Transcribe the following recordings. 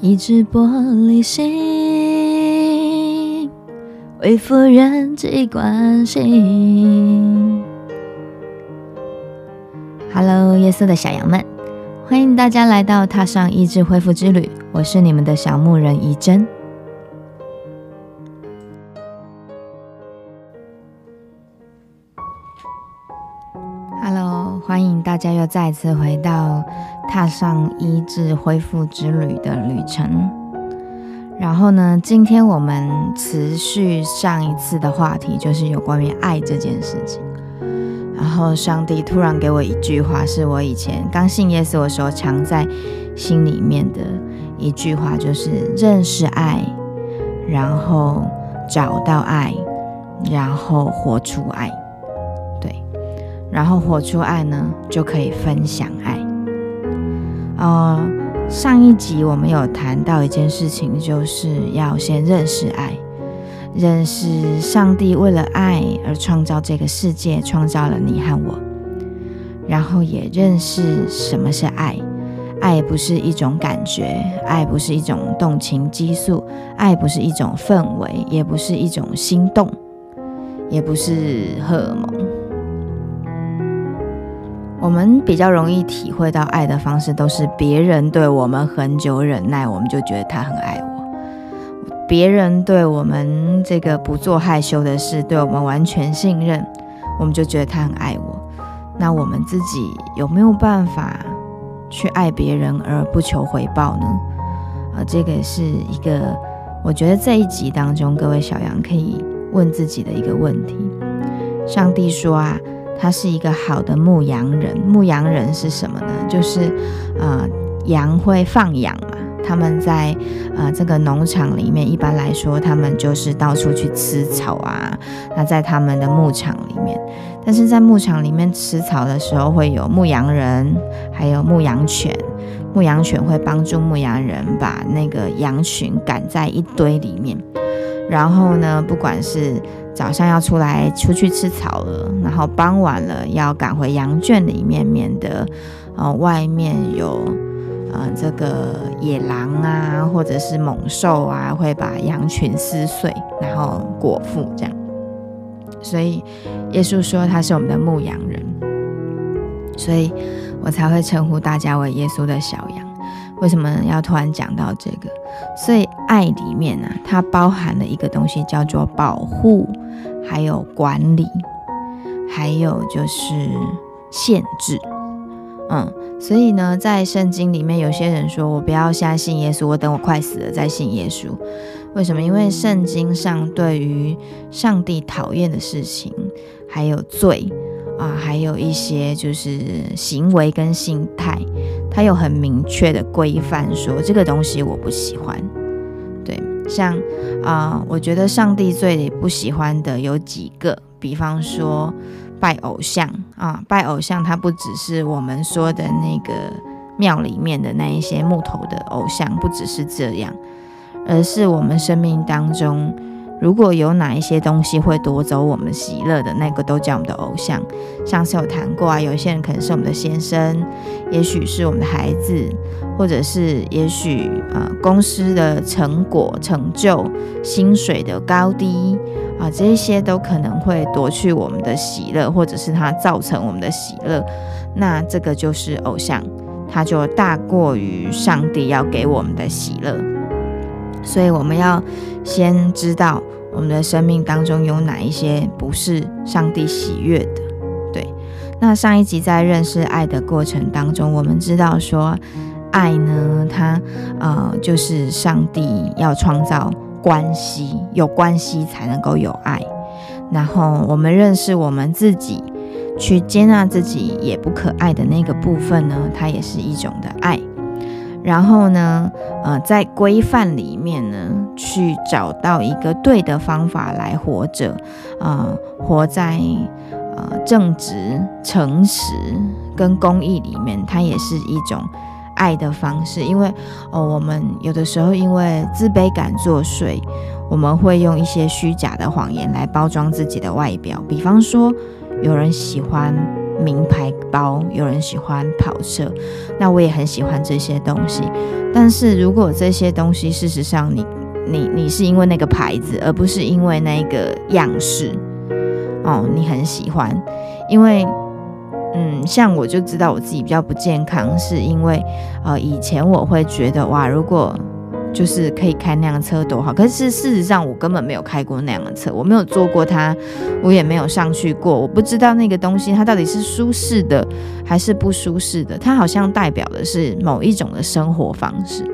一只玻璃心，恢复人际关系。Hello，夜色的小羊们，欢迎大家来到踏上意志恢复之旅。我是你们的小牧人怡真。大家又再次回到踏上医治恢复之旅的旅程。然后呢，今天我们持续上一次的话题，就是有关于爱这件事情。然后上帝突然给我一句话，是我以前刚信耶稣的时候藏在心里面的一句话，就是认识爱，然后找到爱，然后活出爱。然后活出爱呢，就可以分享爱。呃，上一集我们有谈到一件事情，就是要先认识爱，认识上帝为了爱而创造这个世界，创造了你和我。然后也认识什么是爱，爱不是一种感觉，爱不是一种动情激素，爱不是一种氛围，也不是一种心动，也不是荷尔蒙。我们比较容易体会到爱的方式，都是别人对我们很久忍耐，我们就觉得他很爱我；别人对我们这个不做害羞的事，对我们完全信任，我们就觉得他很爱我。那我们自己有没有办法去爱别人而不求回报呢？啊，这个是一个我觉得这一集当中各位小羊可以问自己的一个问题。上帝说啊。他是一个好的牧羊人。牧羊人是什么呢？就是，呃，羊会放羊嘛。他们在呃这个农场里面，一般来说，他们就是到处去吃草啊。那在他们的牧场里面，但是在牧场里面吃草的时候，会有牧羊人，还有牧羊犬。牧羊犬会帮助牧羊人把那个羊群赶在一堆里面。然后呢，不管是早上要出来出去吃草了，然后傍晚了要赶回羊圈里面，免得呃外面有呃这个野狼啊，或者是猛兽啊，会把羊群撕碎，然后果腹这样。所以耶稣说他是我们的牧羊人，所以我才会称呼大家为耶稣的小羊。为什么要突然讲到这个？所以爱里面呢，它包含了一个东西叫做保护。还有管理，还有就是限制，嗯，所以呢，在圣经里面，有些人说我不要现在信耶稣，我等我快死了再信耶稣。为什么？因为圣经上对于上帝讨厌的事情，还有罪啊，还有一些就是行为跟心态，它有很明确的规范，说这个东西我不喜欢。对像啊，我觉得上帝最不喜欢的有几个，比方说拜偶像啊，拜偶像，它不只是我们说的那个庙里面的那一些木头的偶像，不只是这样，而是我们生命当中。如果有哪一些东西会夺走我们喜乐的那个，都叫我们的偶像。上次有谈过啊，有些人可能是我们的先生，也许是我们的孩子，或者是也许呃公司的成果、成就、薪水的高低啊，这些都可能会夺去我们的喜乐，或者是它造成我们的喜乐。那这个就是偶像，它就大过于上帝要给我们的喜乐。所以我们要先知道我们的生命当中有哪一些不是上帝喜悦的。对，那上一集在认识爱的过程当中，我们知道说，爱呢，它呃就是上帝要创造关系，有关系才能够有爱。然后我们认识我们自己，去接纳自己也不可爱的那个部分呢，它也是一种的爱。然后呢，呃，在规范里面呢，去找到一个对的方法来活着，啊，活在呃正直、诚实跟公益里面，它也是一种爱的方式。因为哦，我们有的时候因为自卑感作祟，我们会用一些虚假的谎言来包装自己的外表。比方说，有人喜欢名牌包，有人喜欢跑车，那我也很喜欢这些东西。但是如果这些东西，事实上你你你是因为那个牌子，而不是因为那个样式，哦，你很喜欢，因为嗯，像我就知道我自己比较不健康，是因为呃以前我会觉得哇，如果就是可以开那辆车多好，可是事实上我根本没有开过那样的车，我没有坐过它，我也没有上去过，我不知道那个东西它到底是舒适的还是不舒适的，它好像代表的是某一种的生活方式，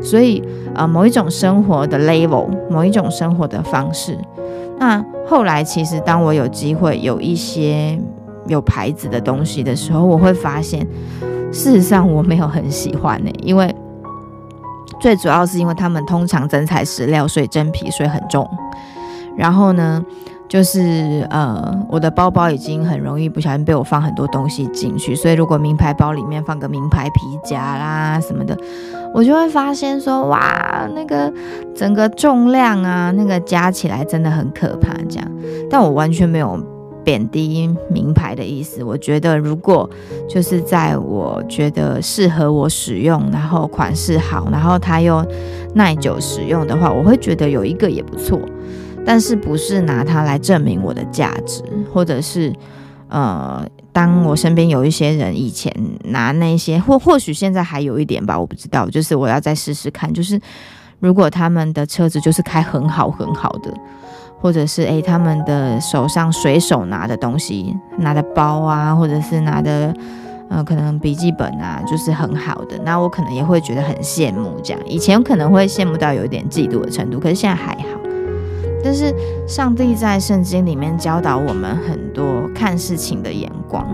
所以呃某一种生活的 level，某一种生活的方式。那后来其实当我有机会有一些有牌子的东西的时候，我会发现事实上我没有很喜欢呢，因为。最主要是因为他们通常真材实料，所以真皮，所以很重。然后呢，就是呃，我的包包已经很容易不小心被我放很多东西进去，所以如果名牌包里面放个名牌皮夹啦什么的，我就会发现说，哇，那个整个重量啊，那个加起来真的很可怕。这样，但我完全没有。贬低名牌的意思，我觉得如果就是在我觉得适合我使用，然后款式好，然后它又耐久使用的话，我会觉得有一个也不错。但是不是拿它来证明我的价值，或者是呃，当我身边有一些人以前拿那些，或或许现在还有一点吧，我不知道。就是我要再试试看，就是如果他们的车子就是开很好很好的。或者是诶，他们的手上随手拿的东西，拿的包啊，或者是拿的，呃，可能笔记本啊，就是很好的。那我可能也会觉得很羡慕，这样。以前可能会羡慕到有一点嫉妒的程度，可是现在还好。但是上帝在圣经里面教导我们很多看事情的眼光，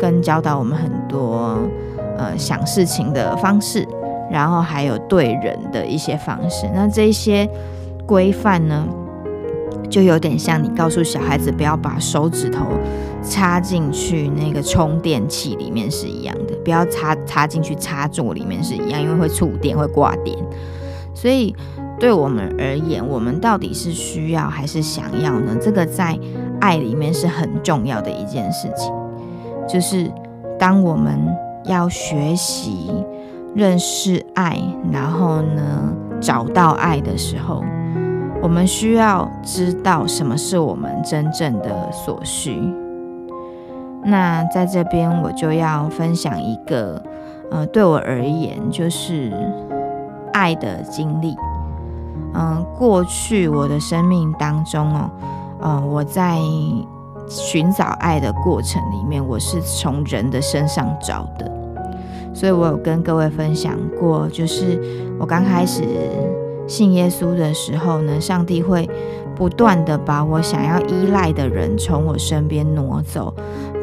跟教导我们很多呃想事情的方式，然后还有对人的一些方式。那这些规范呢？就有点像你告诉小孩子不要把手指头插进去那个充电器里面是一样的，不要插插进去插座里面是一样，因为会触电会挂电。所以对我们而言，我们到底是需要还是想要呢？这个在爱里面是很重要的一件事情。就是当我们要学习认识爱，然后呢找到爱的时候。我们需要知道什么是我们真正的所需。那在这边，我就要分享一个，呃，对我而言就是爱的经历。嗯，过去我的生命当中哦，嗯，我在寻找爱的过程里面，我是从人的身上找的。所以我有跟各位分享过，就是我刚开始。信耶稣的时候呢，上帝会不断的把我想要依赖的人从我身边挪走，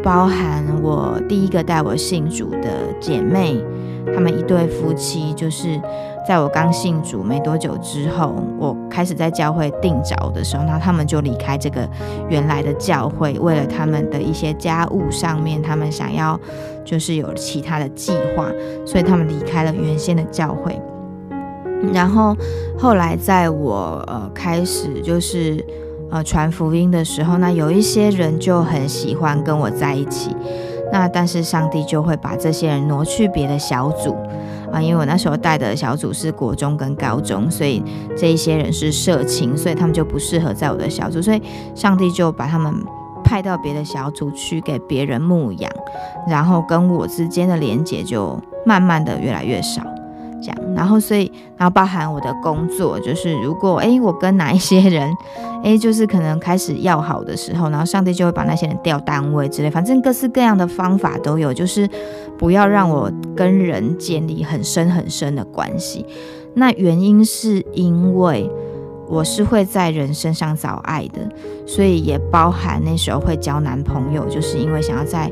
包含我第一个带我信主的姐妹，他们一对夫妻，就是在我刚信主没多久之后，我开始在教会定着的时候，那他们就离开这个原来的教会，为了他们的一些家务上面，他们想要就是有其他的计划，所以他们离开了原先的教会。然后后来，在我呃开始就是呃传福音的时候，那有一些人就很喜欢跟我在一起，那但是上帝就会把这些人挪去别的小组啊，因为我那时候带的小组是国中跟高中，所以这一些人是社青，所以他们就不适合在我的小组，所以上帝就把他们派到别的小组去给别人牧养，然后跟我之间的连接就慢慢的越来越少。这样，然后所以，然后包含我的工作，就是如果哎，我跟哪一些人，哎，就是可能开始要好的时候，然后上帝就会把那些人调单位之类，反正各式各样的方法都有，就是不要让我跟人建立很深很深的关系。那原因是因为我是会在人身上找爱的，所以也包含那时候会交男朋友，就是因为想要在。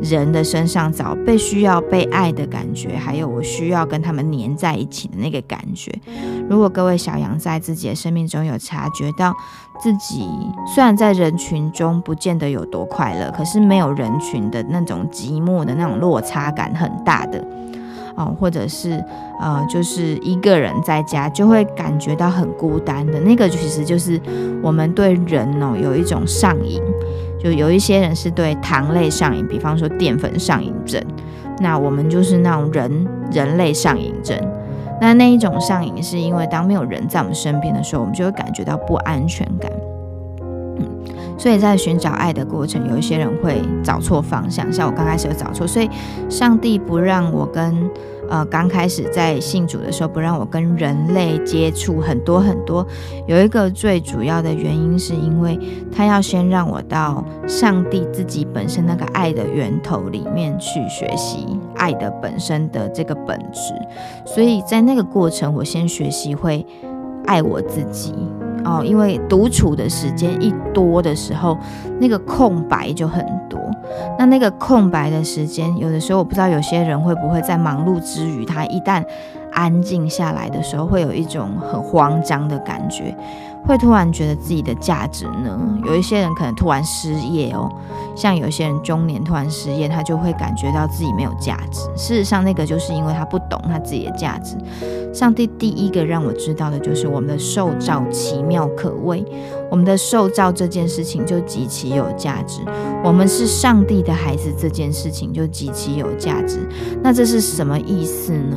人的身上找被需要被爱的感觉，还有我需要跟他们黏在一起的那个感觉。如果各位小羊在自己的生命中有察觉到自己虽然在人群中不见得有多快乐，可是没有人群的那种寂寞的那种落差感很大的哦，或者是呃，就是一个人在家就会感觉到很孤单的那个，其实就是我们对人哦有一种上瘾。就有一些人是对糖类上瘾，比方说淀粉上瘾症。那我们就是那种人人类上瘾症。那那一种上瘾，是因为当没有人在我们身边的时候，我们就会感觉到不安全感。嗯，所以在寻找爱的过程，有一些人会找错方向，像我刚开始有找错，所以上帝不让我跟。呃，刚开始在信主的时候，不让我跟人类接触很多很多。有一个最主要的原因，是因为他要先让我到上帝自己本身那个爱的源头里面去学习爱的本身的这个本质。所以在那个过程，我先学习会爱我自己。哦，因为独处的时间一多的时候，那个空白就很多。那那个空白的时间，有的时候我不知道有些人会不会在忙碌之余，他一旦安静下来的时候，会有一种很慌张的感觉。会突然觉得自己的价值呢？有一些人可能突然失业哦，像有些人中年突然失业，他就会感觉到自己没有价值。事实上，那个就是因为他不懂他自己的价值。上帝第一个让我知道的就是我们的受造奇妙可畏，我们的受造这件事情就极其有价值。我们是上帝的孩子这件事情就极其有价值。那这是什么意思呢？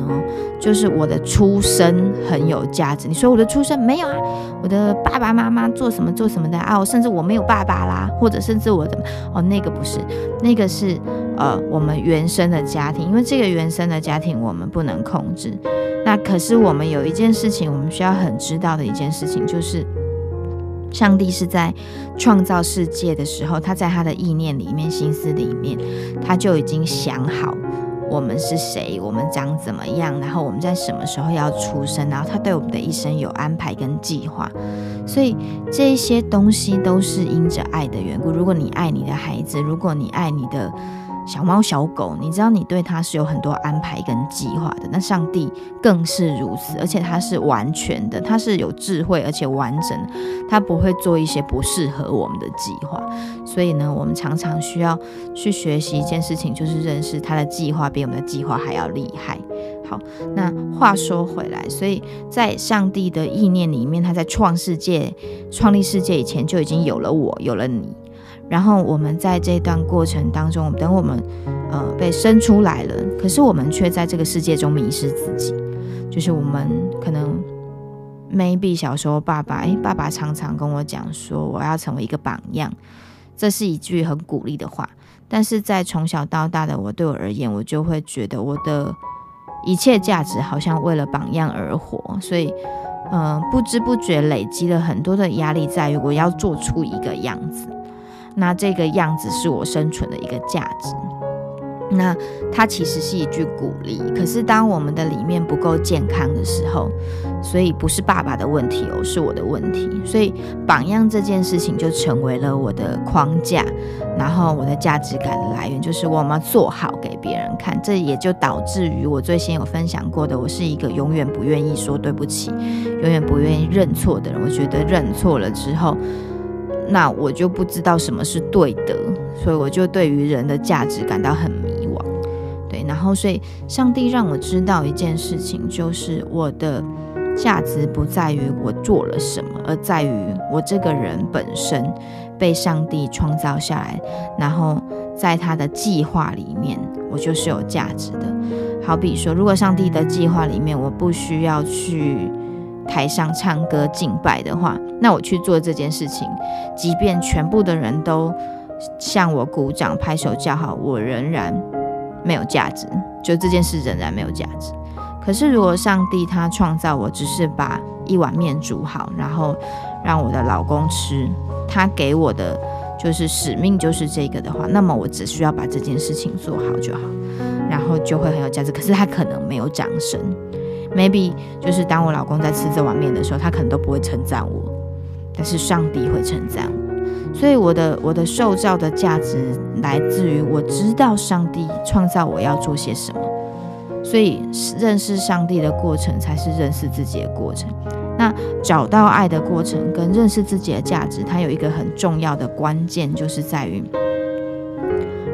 就是我的出生很有价值。你说我的出生没有啊？我的爸爸妈妈做什么做什么的啊？甚至我没有爸爸啦，或者甚至我的哦，那个不是，那个是呃我们原生的家庭，因为这个原生的家庭我们不能控制。那可是我们有一件事情，我们需要很知道的一件事情，就是上帝是在创造世界的时候，他在他的意念里面、心思里面，他就已经想好。我们是谁？我们长怎么样？然后我们在什么时候要出生？然后他对我们的一生有安排跟计划，所以这些东西都是因着爱的缘故。如果你爱你的孩子，如果你爱你的。小猫小狗，你知道你对它是有很多安排跟计划的，那上帝更是如此，而且他是完全的，他是有智慧而且完整，他不会做一些不适合我们的计划。所以呢，我们常常需要去学习一件事情，就是认识他的计划比我们的计划还要厉害。好，那话说回来，所以在上帝的意念里面，他在创世界、创立世界以前就已经有了我，有了你。然后我们在这段过程当中，等我们呃被生出来了，可是我们却在这个世界中迷失自己。就是我们可能 maybe 小时候爸爸，诶，爸爸常常跟我讲说，我要成为一个榜样，这是一句很鼓励的话。但是在从小到大的我对我而言，我就会觉得我的一切价值好像为了榜样而活，所以嗯不知不觉累积了很多的压力，在于我要做出一个样子。那这个样子是我生存的一个价值。那它其实是一句鼓励。可是当我们的里面不够健康的时候，所以不是爸爸的问题哦，是我的问题。所以榜样这件事情就成为了我的框架，然后我的价值感的来源就是我们要做好给别人看。这也就导致于我最先有分享过的，我是一个永远不愿意说对不起，永远不愿意认错的人。我觉得认错了之后。那我就不知道什么是对的，所以我就对于人的价值感到很迷惘。对，然后所以上帝让我知道一件事情，就是我的价值不在于我做了什么，而在于我这个人本身被上帝创造下来，然后在他的计划里面，我就是有价值的。好比说，如果上帝的计划里面我不需要去。台上唱歌敬拜的话，那我去做这件事情，即便全部的人都向我鼓掌、拍手叫好，我仍然没有价值，就这件事仍然没有价值。可是，如果上帝他创造我，只是把一碗面煮好，然后让我的老公吃，他给我的就是使命就是这个的话，那么我只需要把这件事情做好就好，然后就会很有价值。可是他可能没有掌声。Maybe 就是当我老公在吃这碗面的时候，他可能都不会称赞我，但是上帝会称赞我。所以我的我的受造的价值来自于我知道上帝创造我要做些什么。所以认识上帝的过程才是认识自己的过程。那找到爱的过程跟认识自己的价值，它有一个很重要的关键，就是在于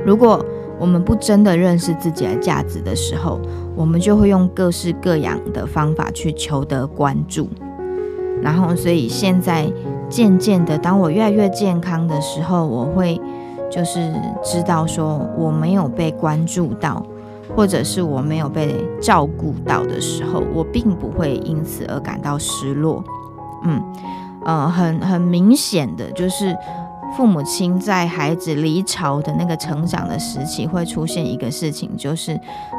如果。我们不真的认识自己的价值的时候，我们就会用各式各样的方法去求得关注。然后，所以现在渐渐的，当我越来越健康的时候，我会就是知道说我没有被关注到，或者是我没有被照顾到的时候，我并不会因此而感到失落。嗯，呃，很很明显的就是。父母亲在孩子离巢的那个成长的时期，会出现一个事情，就是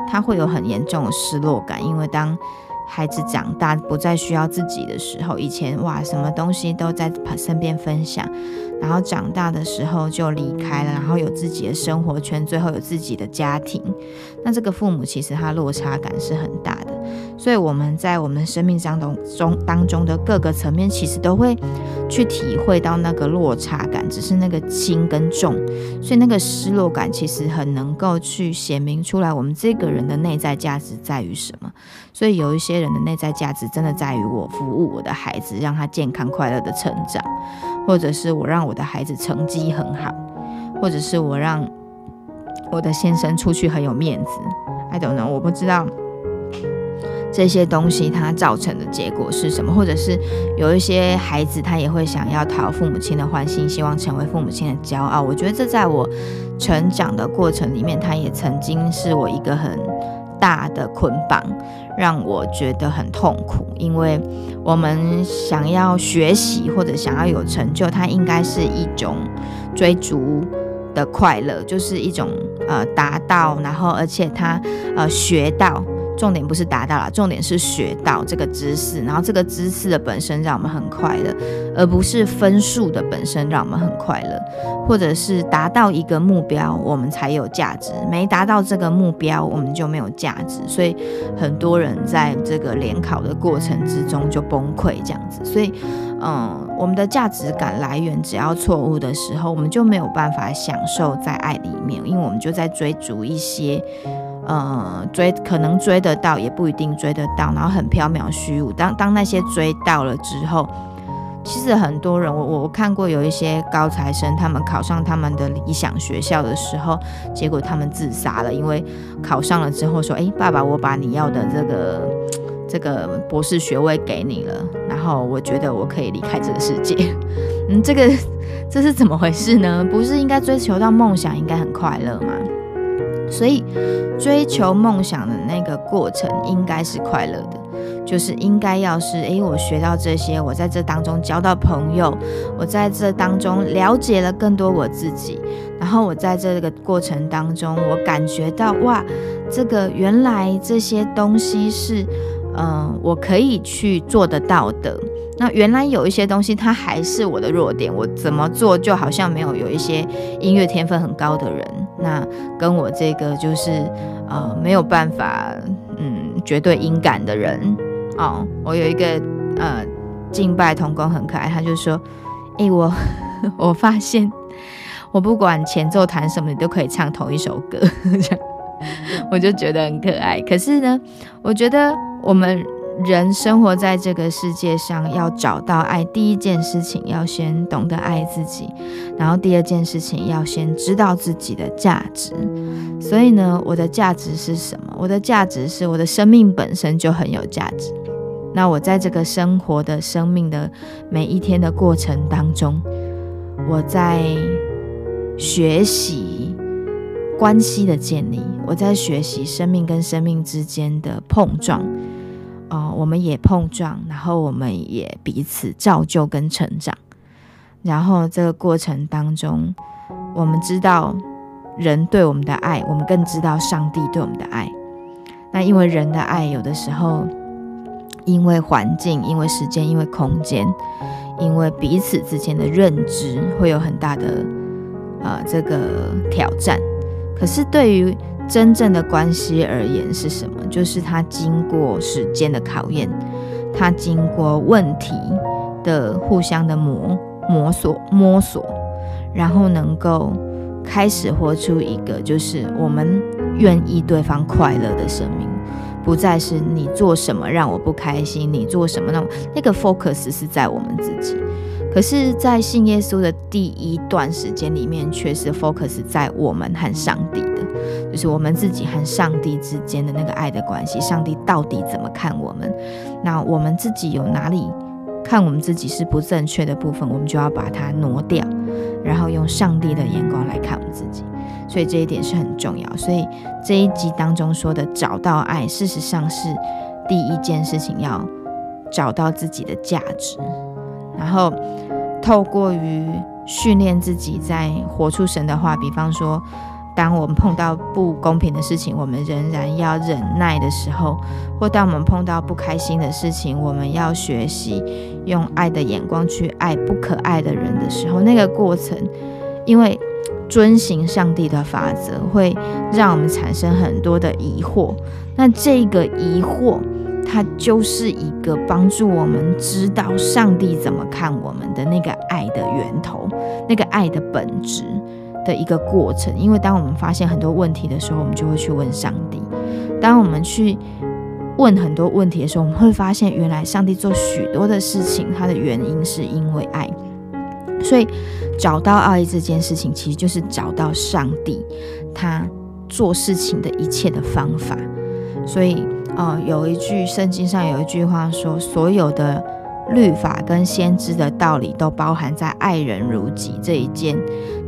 他会有很严重的失落感，因为当孩子长大不再需要自己的时候，以前哇，什么东西都在身边分享。然后长大的时候就离开了，然后有自己的生活圈，最后有自己的家庭。那这个父母其实他落差感是很大的，所以我们在我们生命当中中当中的各个层面，其实都会去体会到那个落差感，只是那个轻跟重。所以那个失落感其实很能够去显明出来，我们这个人的内在价值在于什么。所以有一些人的内在价值真的在于我服务我的孩子，让他健康快乐的成长。或者是我让我的孩子成绩很好，或者是我让我的先生出去很有面子。I don't know，我不知道这些东西它造成的结果是什么，或者是有一些孩子他也会想要讨父母亲的欢心，希望成为父母亲的骄傲。我觉得这在我成长的过程里面，他也曾经是我一个很。大的捆绑让我觉得很痛苦，因为我们想要学习或者想要有成就，它应该是一种追逐的快乐，就是一种呃达到，然后而且他呃学到。重点不是达到了，重点是学到这个知识，然后这个知识的本身让我们很快乐，而不是分数的本身让我们很快乐，或者是达到一个目标我们才有价值，没达到这个目标我们就没有价值，所以很多人在这个联考的过程之中就崩溃这样子，所以嗯，我们的价值感来源只要错误的时候，我们就没有办法享受在爱里面，因为我们就在追逐一些。呃，追可能追得到，也不一定追得到，然后很缥缈虚无。当当那些追到了之后，其实很多人，我我看过有一些高材生，他们考上他们的理想学校的时候，结果他们自杀了，因为考上了之后说：“哎，爸爸，我把你要的这个这个博士学位给你了，然后我觉得我可以离开这个世界。”嗯，这个这是怎么回事呢？不是应该追求到梦想应该很快乐吗？所以，追求梦想的那个过程应该是快乐的，就是应该要是，诶，我学到这些，我在这当中交到朋友，我在这当中了解了更多我自己，然后我在这个过程当中，我感觉到，哇，这个原来这些东西是，嗯，我可以去做得到的。那原来有一些东西，它还是我的弱点，我怎么做就好像没有有一些音乐天分很高的人，那跟我这个就是呃没有办法，嗯，绝对音感的人哦。我有一个呃敬拜童工很可爱，他就说：“诶，我 我发现我不管前奏弹什么，你都可以唱同一首歌。”这样 我就觉得很可爱。可是呢，我觉得我们。人生活在这个世界上，要找到爱，第一件事情要先懂得爱自己，然后第二件事情要先知道自己的价值。所以呢，我的价值是什么？我的价值是我的生命本身就很有价值。那我在这个生活的生命的每一天的过程当中，我在学习关系的建立，我在学习生命跟生命之间的碰撞。哦，我们也碰撞，然后我们也彼此造就跟成长，然后这个过程当中，我们知道人对我们的爱，我们更知道上帝对我们的爱。那因为人的爱，有的时候因为环境、因为时间、因为空间、因为彼此之间的认知，会有很大的呃这个挑战。可是对于真正的关系而言是什么？就是它经过时间的考验，它经过问题的互相的磨摸索摸索，然后能够开始活出一个就是我们愿意对方快乐的生命，不再是你做什么让我不开心，你做什么那那个 focus 是在我们自己。可是，在信耶稣的第一段时间里面，却是 focus 在我们和上帝，就是我们自己和上帝之间的那个爱的关系。上帝到底怎么看我们？那我们自己有哪里看我们自己是不正确的部分，我们就要把它挪掉，然后用上帝的眼光来看我们自己。所以这一点是很重要。所以这一集当中说的找到爱，事实上是第一件事情，要找到自己的价值，然后透过于训练自己在活出神的话，比方说。当我们碰到不公平的事情，我们仍然要忍耐的时候，或当我们碰到不开心的事情，我们要学习用爱的眼光去爱不可爱的人的时候，那个过程，因为遵行上帝的法则，会让我们产生很多的疑惑。那这个疑惑，它就是一个帮助我们知道上帝怎么看我们的那个爱的源头，那个爱的本质。的一个过程，因为当我们发现很多问题的时候，我们就会去问上帝。当我们去问很多问题的时候，我们会发现，原来上帝做许多的事情，它的原因是因为爱。所以，找到爱这件事情，其实就是找到上帝他做事情的一切的方法。所以，呃，有一句圣经上有一句话说，所有的。律法跟先知的道理都包含在“爱人如己”这一件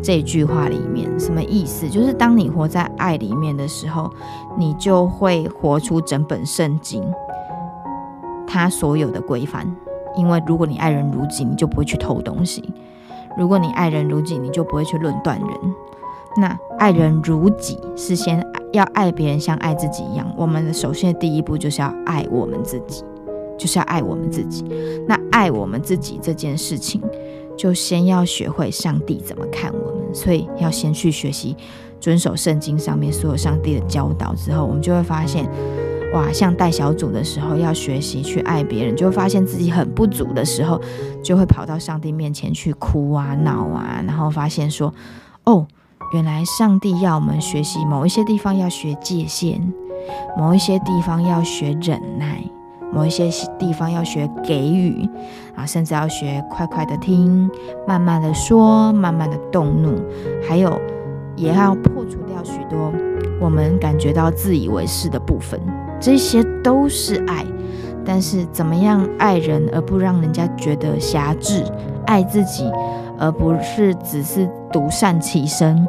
这句话里面。什么意思？就是当你活在爱里面的时候，你就会活出整本圣经它所有的规范。因为如果你爱人如己，你就不会去偷东西；如果你爱人如己，你就不会去论断人。那爱人如己是先要爱别人像爱自己一样。我们首先第一步就是要爱我们自己。就是要爱我们自己。那爱我们自己这件事情，就先要学会上帝怎么看我们。所以要先去学习遵守圣经上面所有上帝的教导之后，我们就会发现，哇，像带小组的时候要学习去爱别人，就会发现自己很不足的时候，就会跑到上帝面前去哭啊、闹啊，然后发现说，哦，原来上帝要我们学习某一些地方要学界限，某一些地方要学忍耐。某一些地方要学给予啊，甚至要学快快的听，慢慢的说，慢慢的动怒，还有也要破除掉许多我们感觉到自以为是的部分，这些都是爱。但是怎么样爱人而不让人家觉得狭制，爱自己而不是只是独善其身？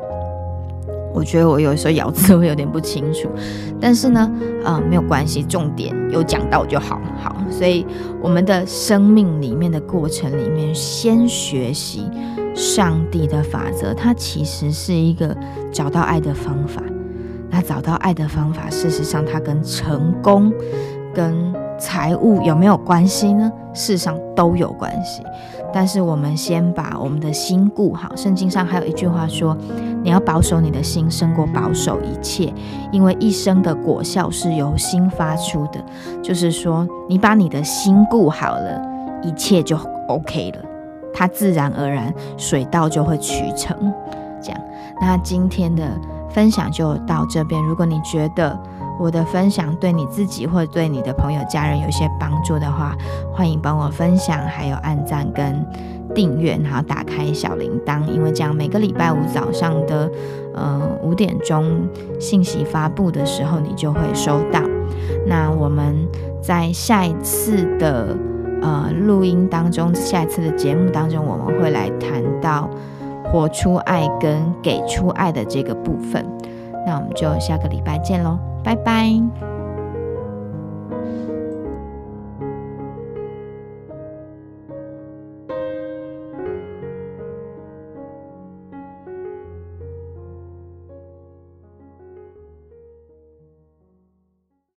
我觉得我有时候咬字会有点不清楚，但是呢，呃，没有关系，重点有讲到就好。好，所以我们的生命里面的过程里面，先学习上帝的法则，它其实是一个找到爱的方法。那找到爱的方法，事实上它跟成功、跟财务有没有关系呢？事实上都有关系。但是我们先把我们的心顾好。圣经上还有一句话说：“你要保守你的心，胜过保守一切，因为一生的果效是由心发出的。”就是说，你把你的心顾好了，一切就 OK 了，它自然而然水到就会渠成。这样，那今天的分享就到这边。如果你觉得，我的分享对你自己或者对你的朋友、家人有一些帮助的话，欢迎帮我分享，还有按赞跟订阅，然后打开小铃铛，因为这样每个礼拜五早上的呃五点钟信息发布的时候，你就会收到。那我们在下一次的呃录音当中，下一次的节目当中，我们会来谈到活出爱跟给出爱的这个部分。那我们就下个礼拜见喽。拜拜。